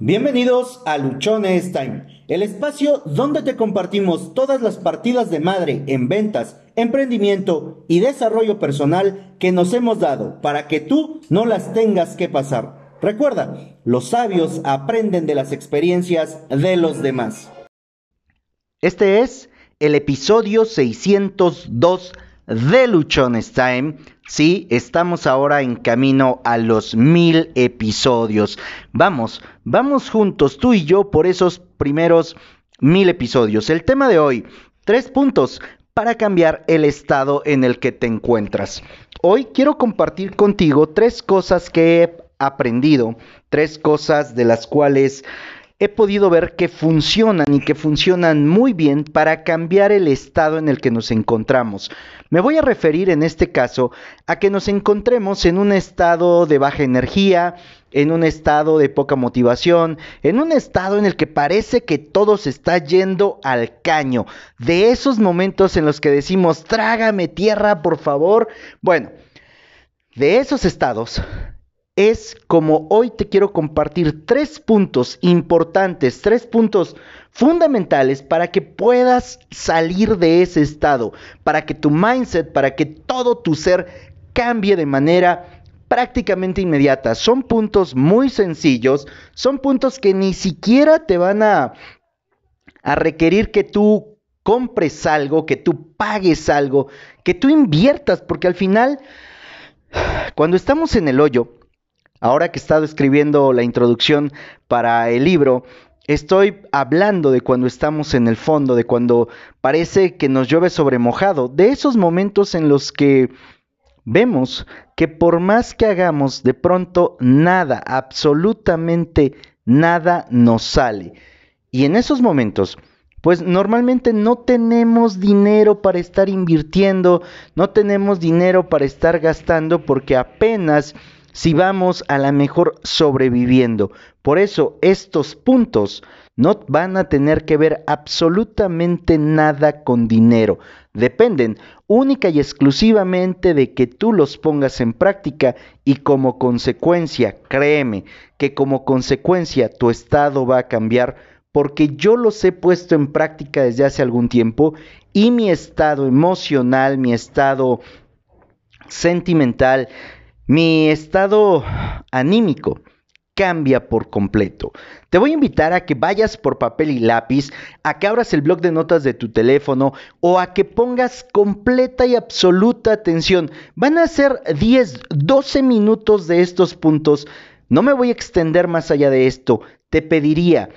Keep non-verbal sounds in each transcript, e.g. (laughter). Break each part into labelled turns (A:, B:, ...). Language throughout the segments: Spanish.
A: Bienvenidos a Luchones Time, el espacio donde te compartimos todas las partidas de madre en ventas, emprendimiento y desarrollo personal que nos hemos dado para que tú no las tengas que pasar. Recuerda, los sabios aprenden de las experiencias de los demás.
B: Este es el episodio 602 de Luchones Time. Sí, estamos ahora en camino a los mil episodios. Vamos, vamos juntos, tú y yo, por esos primeros mil episodios. El tema de hoy, tres puntos para cambiar el estado en el que te encuentras. Hoy quiero compartir contigo tres cosas que he aprendido, tres cosas de las cuales he podido ver que funcionan y que funcionan muy bien para cambiar el estado en el que nos encontramos. Me voy a referir en este caso a que nos encontremos en un estado de baja energía, en un estado de poca motivación, en un estado en el que parece que todo se está yendo al caño. De esos momentos en los que decimos, trágame tierra, por favor. Bueno, de esos estados es como hoy te quiero compartir tres puntos importantes, tres puntos fundamentales para que puedas salir de ese estado, para que tu mindset, para que todo tu ser cambie de manera prácticamente inmediata. Son puntos muy sencillos, son puntos que ni siquiera te van a, a requerir que tú compres algo, que tú pagues algo, que tú inviertas, porque al final, cuando estamos en el hoyo, Ahora que he estado escribiendo la introducción para el libro, estoy hablando de cuando estamos en el fondo, de cuando parece que nos llueve sobre mojado, de esos momentos en los que vemos que por más que hagamos, de pronto nada, absolutamente nada nos sale. Y en esos momentos, pues normalmente no tenemos dinero para estar invirtiendo, no tenemos dinero para estar gastando porque apenas si vamos a la mejor sobreviviendo. Por eso estos puntos no van a tener que ver absolutamente nada con dinero. Dependen única y exclusivamente de que tú los pongas en práctica y como consecuencia, créeme, que como consecuencia tu estado va a cambiar porque yo los he puesto en práctica desde hace algún tiempo y mi estado emocional, mi estado sentimental, mi estado anímico cambia por completo. Te voy a invitar a que vayas por papel y lápiz, a que abras el blog de notas de tu teléfono o a que pongas completa y absoluta atención. Van a ser 10, 12 minutos de estos puntos. No me voy a extender más allá de esto. Te pediría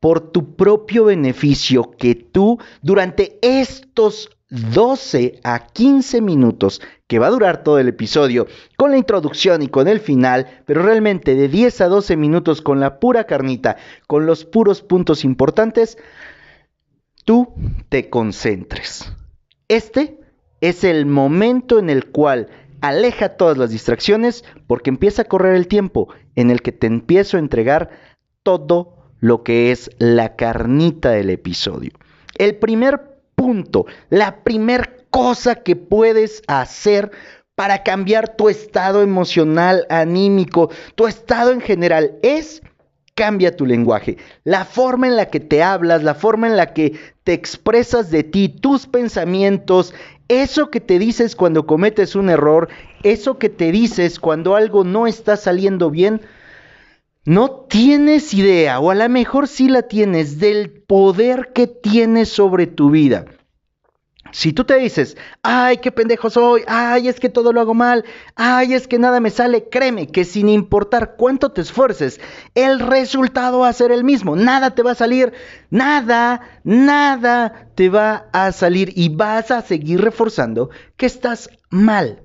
B: por tu propio beneficio que tú durante estos 12 a 15 minutos que va a durar todo el episodio con la introducción y con el final, pero realmente de 10 a 12 minutos con la pura carnita, con los puros puntos importantes, tú te concentres. Este es el momento en el cual aleja todas las distracciones porque empieza a correr el tiempo en el que te empiezo a entregar todo lo que es la carnita del episodio. El primer la primer cosa que puedes hacer para cambiar tu estado emocional, anímico, tu estado en general es cambia tu lenguaje. La forma en la que te hablas, la forma en la que te expresas de ti, tus pensamientos, eso que te dices cuando cometes un error, eso que te dices cuando algo no está saliendo bien, no tienes idea, o a lo mejor sí la tienes, del poder que tienes sobre tu vida. Si tú te dices, ay, qué pendejo soy, ay, es que todo lo hago mal, ay, es que nada me sale, créeme que sin importar cuánto te esfuerces, el resultado va a ser el mismo, nada te va a salir, nada, nada te va a salir y vas a seguir reforzando que estás mal.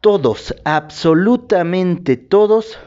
B: Todos, absolutamente todos,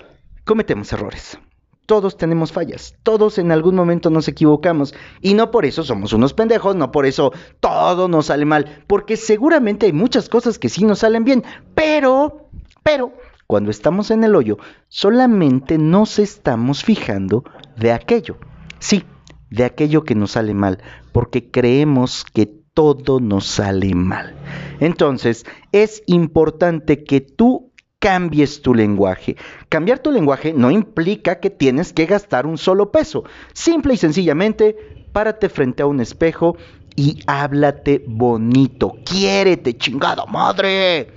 B: cometemos errores. Todos tenemos fallas, todos en algún momento nos equivocamos y no por eso somos unos pendejos, no por eso todo nos sale mal, porque seguramente hay muchas cosas que sí nos salen bien, pero, pero, cuando estamos en el hoyo, solamente nos estamos fijando de aquello, sí, de aquello que nos sale mal, porque creemos que todo nos sale mal. Entonces, es importante que tú cambies tu lenguaje. Cambiar tu lenguaje no implica que tienes que gastar un solo peso. Simple y sencillamente, párate frente a un espejo y háblate bonito. Quiérete, chingada madre.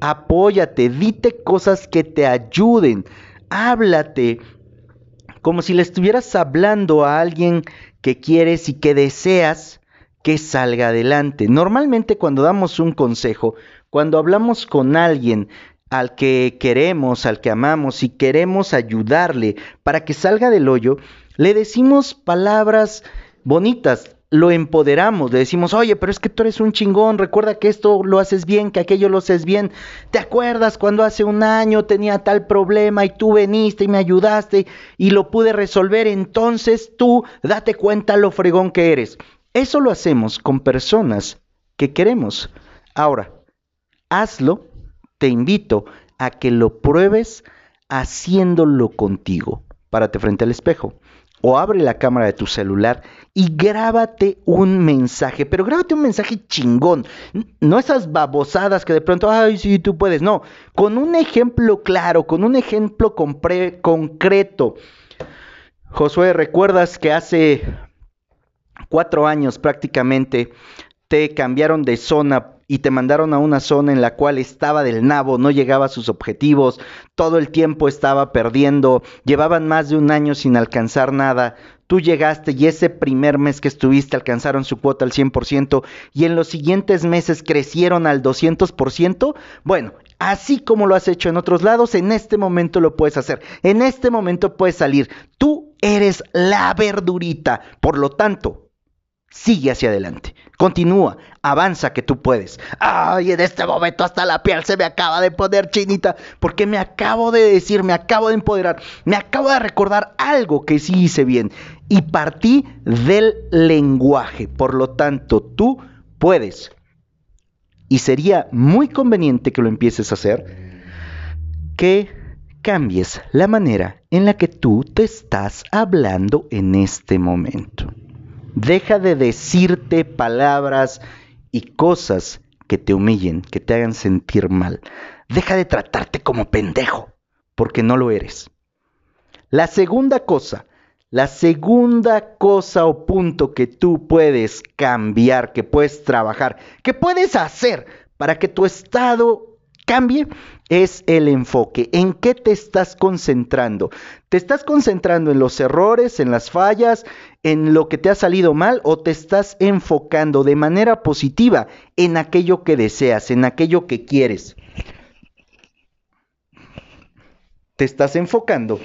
B: Apóyate, dite cosas que te ayuden. Háblate como si le estuvieras hablando a alguien que quieres y que deseas que salga adelante. Normalmente cuando damos un consejo, cuando hablamos con alguien al que queremos, al que amamos y queremos ayudarle para que salga del hoyo, le decimos palabras bonitas, lo empoderamos, le decimos, oye, pero es que tú eres un chingón, recuerda que esto lo haces bien, que aquello lo haces bien. ¿Te acuerdas cuando hace un año tenía tal problema y tú veniste y me ayudaste y lo pude resolver? Entonces tú date cuenta lo fregón que eres. Eso lo hacemos con personas que queremos. Ahora, hazlo, te invito a que lo pruebes haciéndolo contigo. Párate frente al espejo o abre la cámara de tu celular y grábate un mensaje, pero grábate un mensaje chingón, no esas babosadas que de pronto, ay, sí, tú puedes, no, con un ejemplo claro, con un ejemplo concreto. Josué, ¿recuerdas que hace cuatro años prácticamente te cambiaron de zona y te mandaron a una zona en la cual estaba del nabo, no llegaba a sus objetivos, todo el tiempo estaba perdiendo, llevaban más de un año sin alcanzar nada, tú llegaste y ese primer mes que estuviste alcanzaron su cuota al 100% y en los siguientes meses crecieron al 200%, bueno, así como lo has hecho en otros lados, en este momento lo puedes hacer, en este momento puedes salir, tú eres la verdurita, por lo tanto, sigue hacia adelante. Continúa, avanza que tú puedes. Ay, en este momento hasta la piel se me acaba de poner chinita porque me acabo de decir, me acabo de empoderar, me acabo de recordar algo que sí hice bien y partí del lenguaje. Por lo tanto, tú puedes. Y sería muy conveniente que lo empieces a hacer, que cambies la manera en la que tú te estás hablando en este momento. Deja de decirte palabras y cosas que te humillen, que te hagan sentir mal. Deja de tratarte como pendejo, porque no lo eres. La segunda cosa, la segunda cosa o punto que tú puedes cambiar, que puedes trabajar, que puedes hacer para que tu estado cambie es el enfoque. ¿En qué te estás concentrando? ¿Te estás concentrando en los errores, en las fallas, en lo que te ha salido mal o te estás enfocando de manera positiva en aquello que deseas, en aquello que quieres? ¿Te estás enfocando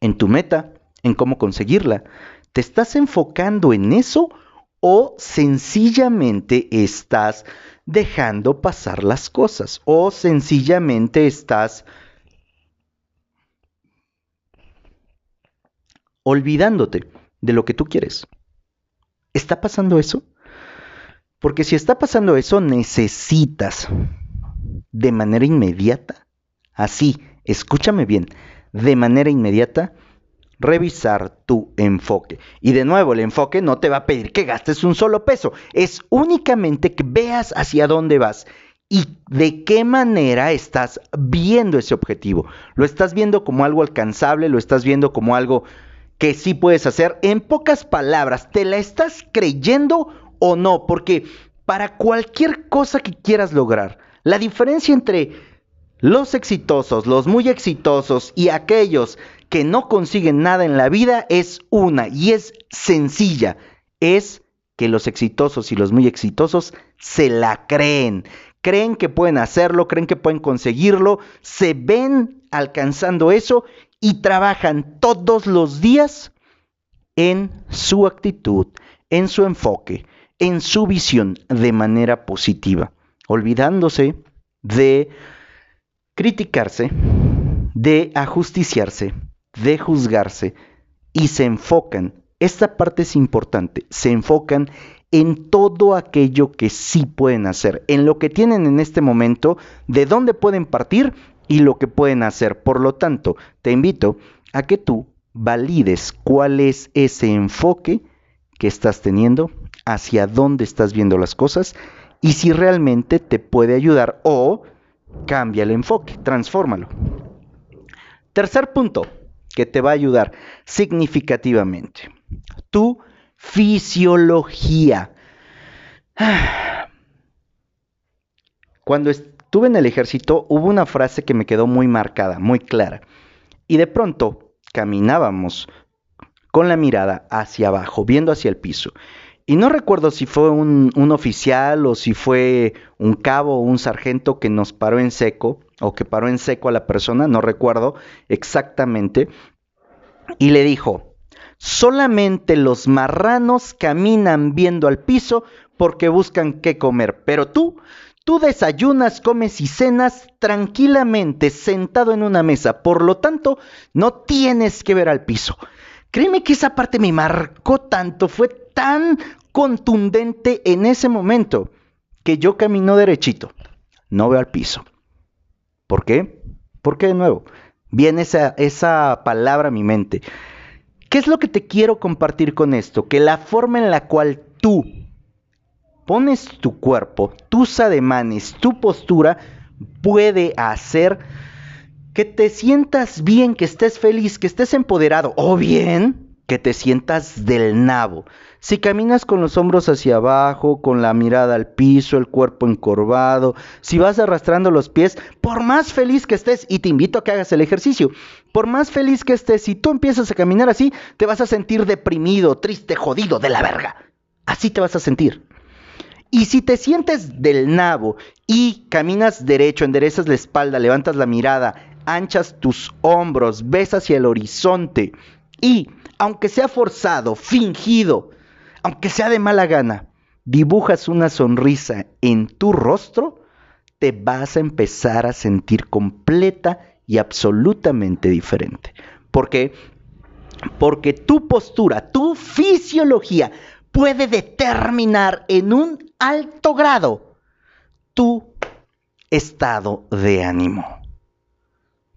B: en tu meta, en cómo conseguirla? ¿Te estás enfocando en eso o sencillamente estás dejando pasar las cosas o sencillamente estás olvidándote de lo que tú quieres. ¿Está pasando eso? Porque si está pasando eso, necesitas de manera inmediata, así, escúchame bien, de manera inmediata, revisar tu enfoque. Y de nuevo, el enfoque no te va a pedir que gastes un solo peso, es únicamente que veas hacia dónde vas y de qué manera estás viendo ese objetivo. ¿Lo estás viendo como algo alcanzable? ¿Lo estás viendo como algo que sí puedes hacer? En pocas palabras, ¿te la estás creyendo o no? Porque para cualquier cosa que quieras lograr, la diferencia entre los exitosos, los muy exitosos y aquellos que no consiguen nada en la vida es una y es sencilla. Es que los exitosos y los muy exitosos se la creen. Creen que pueden hacerlo, creen que pueden conseguirlo, se ven alcanzando eso y trabajan todos los días en su actitud, en su enfoque, en su visión de manera positiva, olvidándose de criticarse, de ajusticiarse, de juzgarse y se enfocan, esta parte es importante, se enfocan en todo aquello que sí pueden hacer, en lo que tienen en este momento, de dónde pueden partir y lo que pueden hacer. Por lo tanto, te invito a que tú valides cuál es ese enfoque que estás teniendo, hacia dónde estás viendo las cosas y si realmente te puede ayudar o cambia el enfoque, transfórmalo. Tercer punto que te va a ayudar significativamente. Tu fisiología. (sighs) Cuando estuve en el ejército hubo una frase que me quedó muy marcada, muy clara. Y de pronto caminábamos con la mirada hacia abajo, viendo hacia el piso. Y no recuerdo si fue un, oficial o si fue un cabo o un sargento que nos paró en seco o que paró en seco a la persona, no recuerdo exactamente. Y le dijo, solamente los marranos caminan viendo al piso porque buscan qué comer, pero tú, tú desayunas, comes y cenas tranquilamente sentado en una mesa, por lo tanto, no tienes que ver al piso. Créeme que esa parte me marcó tanto, fue tan contundente en ese momento que yo camino derechito, no veo al piso. ¿Por qué? Porque de nuevo, viene esa, esa palabra a mi mente. ¿Qué es lo que te quiero compartir con esto? Que la forma en la cual tú pones tu cuerpo, tus ademanes, tu postura, puede hacer que te sientas bien, que estés feliz, que estés empoderado o bien que te sientas del nabo. Si caminas con los hombros hacia abajo, con la mirada al piso, el cuerpo encorvado, si vas arrastrando los pies, por más feliz que estés, y te invito a que hagas el ejercicio, por más feliz que estés, si tú empiezas a caminar así, te vas a sentir deprimido, triste, jodido, de la verga. Así te vas a sentir. Y si te sientes del nabo y caminas derecho, enderezas la espalda, levantas la mirada, anchas tus hombros, ves hacia el horizonte y, aunque sea forzado, fingido, aunque sea de mala gana, dibujas una sonrisa en tu rostro, te vas a empezar a sentir completa y absolutamente diferente. ¿Por qué? Porque tu postura, tu fisiología puede determinar en un alto grado tu estado de ánimo.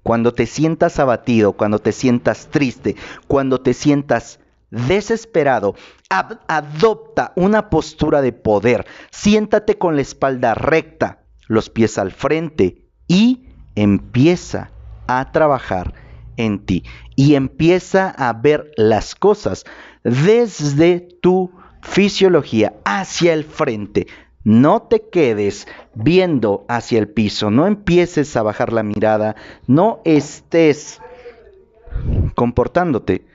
B: Cuando te sientas abatido, cuando te sientas triste, cuando te sientas desesperado, adopta una postura de poder. Siéntate con la espalda recta, los pies al frente y empieza a trabajar en ti y empieza a ver las cosas desde tu fisiología hacia el frente, no te quedes viendo hacia el piso, no empieces a bajar la mirada, no estés comportándote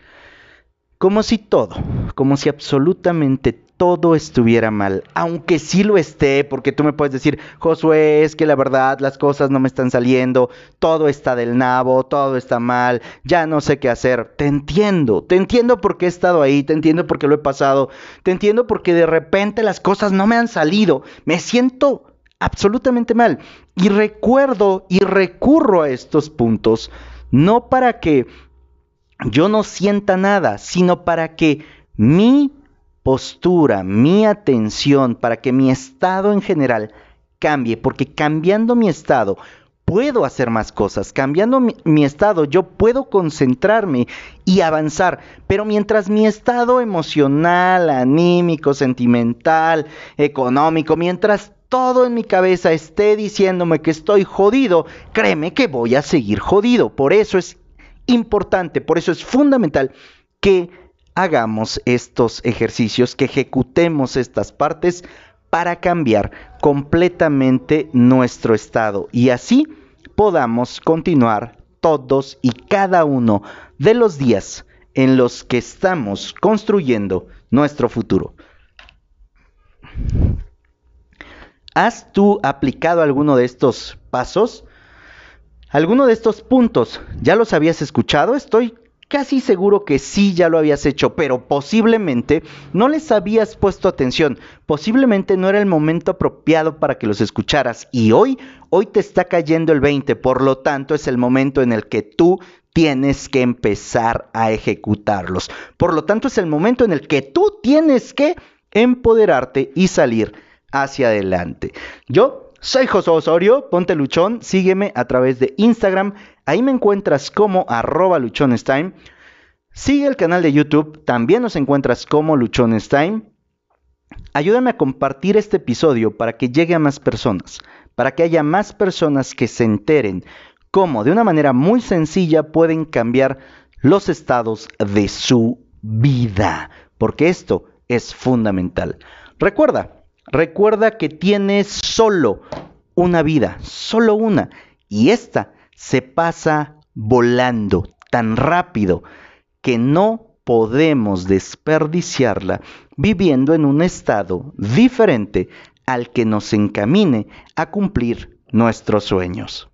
B: como si todo, como si absolutamente todo estuviera mal, aunque sí lo esté, porque tú me puedes decir, Josué, es que la verdad las cosas no me están saliendo, todo está del nabo, todo está mal, ya no sé qué hacer. Te entiendo, te entiendo porque he estado ahí, te entiendo porque lo he pasado, te entiendo porque de repente las cosas no me han salido, me siento absolutamente mal. Y recuerdo y recurro a estos puntos, no para que yo no sienta nada, sino para que mi postura, mi atención, para que mi estado en general cambie, porque cambiando mi estado puedo hacer más cosas, cambiando mi, estado yo puedo concentrarme y avanzar, pero mientras mi estado emocional, anímico, sentimental, económico, mientras todo en mi cabeza esté diciéndome que estoy jodido, créeme que voy a seguir jodido. Por eso es importante, por eso es fundamental que hagamos estos ejercicios, que ejecutemos estas partes para cambiar completamente nuestro estado y así podamos continuar todos y cada uno de los días en los que estamos construyendo nuestro futuro. ¿Has tú aplicado alguno de estos pasos? ¿Alguno de estos puntos ya los habías escuchado? Estoy casi seguro que sí ya lo habías hecho, pero posiblemente no les habías puesto atención, posiblemente no era el momento apropiado para que los escucharas y hoy, hoy te está cayendo el 20, por lo tanto es el momento en el que tú tienes que empezar a ejecutarlos. Por lo tanto es el momento en el que tú tienes que empoderarte y salir hacia adelante. Yo soy José Osorio, ponte luchón, sígueme a través de Instagram, ahí me encuentras como arroba luchonestime. Sigue el canal de YouTube, también nos encuentras como luchonestime. Ayúdame a compartir este episodio para que llegue a más personas, para que haya más personas que se enteren cómo de una manera muy sencilla pueden cambiar los estados de su vida, porque esto es fundamental. Recuerda, recuerda que tienes solo una vida, solo una, y esta se pasa volando tan rápido que no podemos desperdiciarla viviendo en un estado diferente al que nos encamine a cumplir nuestros sueños.